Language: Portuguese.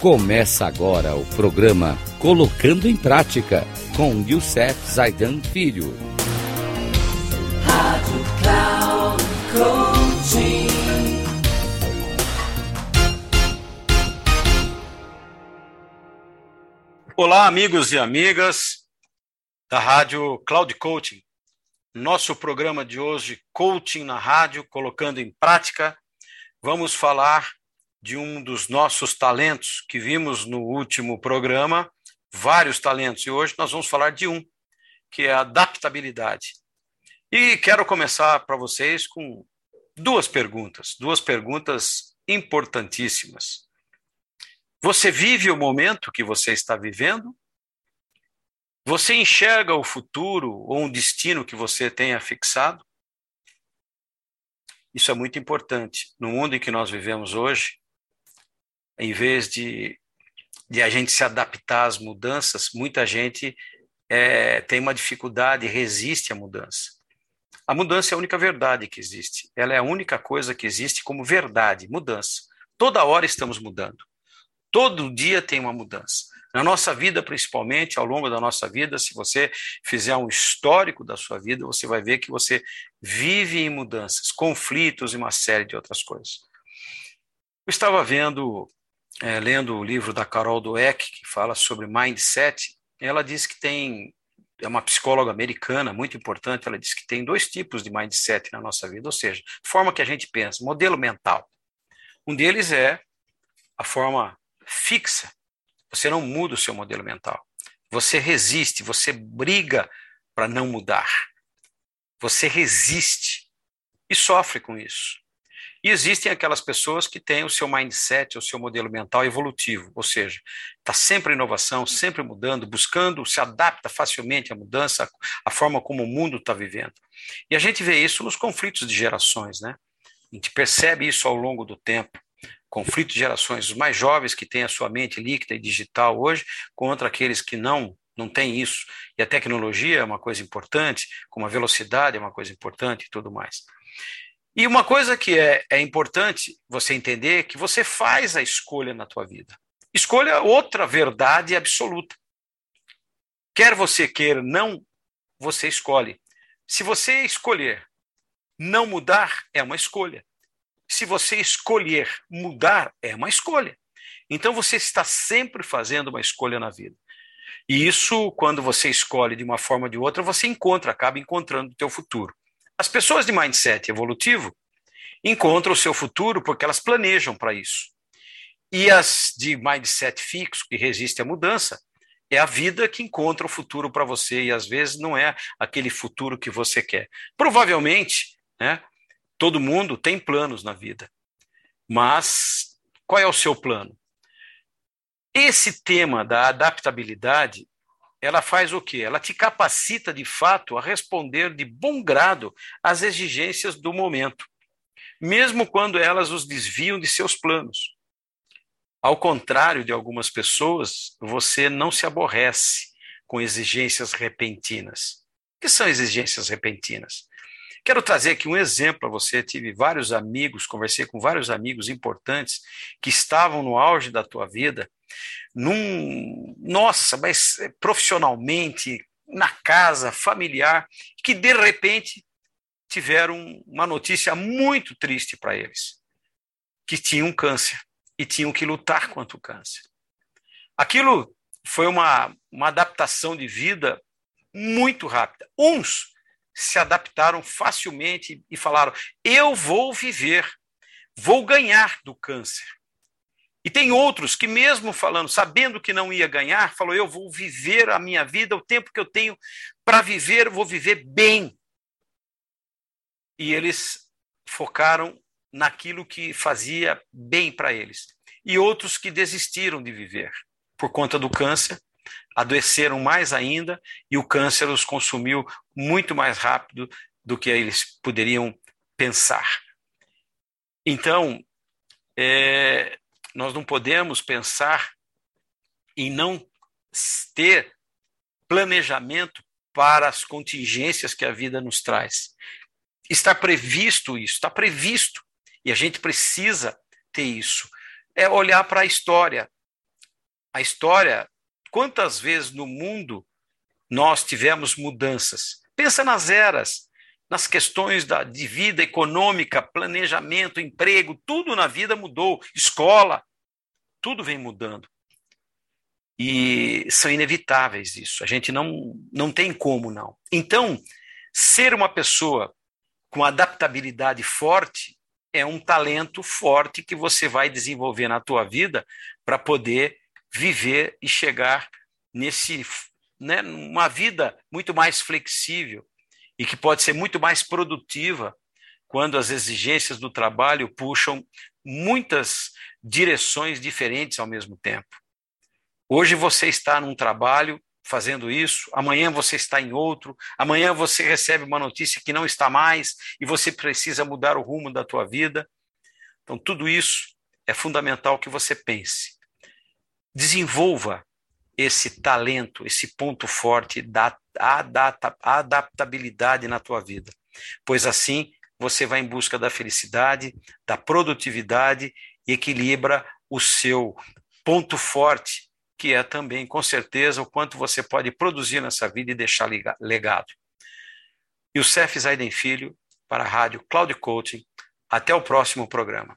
Começa agora o programa Colocando em Prática com Youssef Zaidan Filho. Rádio Cloud Coaching. Olá, amigos e amigas da Rádio Cloud Coaching. Nosso programa de hoje, Coaching na Rádio, colocando em prática, vamos falar de um dos nossos talentos que vimos no último programa, vários talentos, e hoje nós vamos falar de um, que é a adaptabilidade. E quero começar para vocês com duas perguntas, duas perguntas importantíssimas. Você vive o momento que você está vivendo? Você enxerga o futuro ou um destino que você tenha fixado? Isso é muito importante. No mundo em que nós vivemos hoje, em vez de, de a gente se adaptar às mudanças, muita gente é, tem uma dificuldade, resiste à mudança. A mudança é a única verdade que existe. Ela é a única coisa que existe como verdade, mudança. Toda hora estamos mudando. Todo dia tem uma mudança. Na nossa vida, principalmente, ao longo da nossa vida, se você fizer um histórico da sua vida, você vai ver que você vive em mudanças, conflitos e uma série de outras coisas. Eu estava vendo, é, lendo o livro da Carol Dweck, que fala sobre mindset, ela diz que tem, é uma psicóloga americana muito importante, ela diz que tem dois tipos de mindset na nossa vida, ou seja, forma que a gente pensa, modelo mental. Um deles é a forma fixa, você não muda o seu modelo mental. Você resiste, você briga para não mudar. Você resiste e sofre com isso. E existem aquelas pessoas que têm o seu mindset, o seu modelo mental evolutivo, ou seja, está sempre em inovação, sempre mudando, buscando, se adapta facilmente à mudança, à forma como o mundo está vivendo. E a gente vê isso nos conflitos de gerações, né? A gente percebe isso ao longo do tempo conflito de gerações, os mais jovens que têm a sua mente líquida e digital hoje, contra aqueles que não não têm isso. E a tecnologia é uma coisa importante, como a velocidade é uma coisa importante e tudo mais. E uma coisa que é, é importante você entender é que você faz a escolha na tua vida. Escolha outra verdade absoluta. Quer você queira, não, você escolhe. Se você escolher não mudar, é uma escolha se você escolher mudar, é uma escolha. Então você está sempre fazendo uma escolha na vida. E isso, quando você escolhe de uma forma ou de outra, você encontra, acaba encontrando o teu futuro. As pessoas de mindset evolutivo encontram o seu futuro porque elas planejam para isso. E as de mindset fixo, que resiste à mudança, é a vida que encontra o futuro para você e às vezes não é aquele futuro que você quer. Provavelmente, né, Todo mundo tem planos na vida. Mas qual é o seu plano? Esse tema da adaptabilidade, ela faz o quê? Ela te capacita de fato a responder de bom grado às exigências do momento, mesmo quando elas os desviam de seus planos. Ao contrário de algumas pessoas, você não se aborrece com exigências repentinas. O que são exigências repentinas? Quero trazer aqui um exemplo para você. Tive vários amigos, conversei com vários amigos importantes que estavam no auge da tua vida, num, nossa, mas eh, profissionalmente, na casa, familiar, que de repente tiveram uma notícia muito triste para eles, que tinham câncer e tinham que lutar contra o câncer. Aquilo foi uma, uma adaptação de vida muito rápida. Uns se adaptaram facilmente e falaram: eu vou viver, vou ganhar do câncer. E tem outros que, mesmo falando, sabendo que não ia ganhar, falou: eu vou viver a minha vida, o tempo que eu tenho para viver, vou viver bem. E eles focaram naquilo que fazia bem para eles. E outros que desistiram de viver por conta do câncer adoeceram mais ainda e o câncer os consumiu muito mais rápido do que eles poderiam pensar. Então, é, nós não podemos pensar em não ter planejamento para as contingências que a vida nos traz. Está previsto isso, está previsto, e a gente precisa ter isso. É olhar para a história, a história, quantas vezes no mundo nós tivemos mudanças? Pensa nas eras, nas questões da, de vida econômica, planejamento, emprego, tudo na vida mudou, escola, tudo vem mudando. E são inevitáveis isso, a gente não, não tem como não. Então, ser uma pessoa com adaptabilidade forte é um talento forte que você vai desenvolver na tua vida para poder viver e chegar nesse, né, uma vida muito mais flexível e que pode ser muito mais produtiva quando as exigências do trabalho puxam muitas direções diferentes ao mesmo tempo. Hoje você está num trabalho fazendo isso, amanhã você está em outro, amanhã você recebe uma notícia que não está mais e você precisa mudar o rumo da tua vida. Então tudo isso é fundamental que você pense. Desenvolva esse talento, esse ponto forte da adaptabilidade na tua vida, pois assim você vai em busca da felicidade, da produtividade e equilibra o seu ponto forte, que é também, com certeza, o quanto você pode produzir nessa vida e deixar legado. E o Cef Zaiden Filho, para a Rádio Cloud Coaching. Até o próximo programa.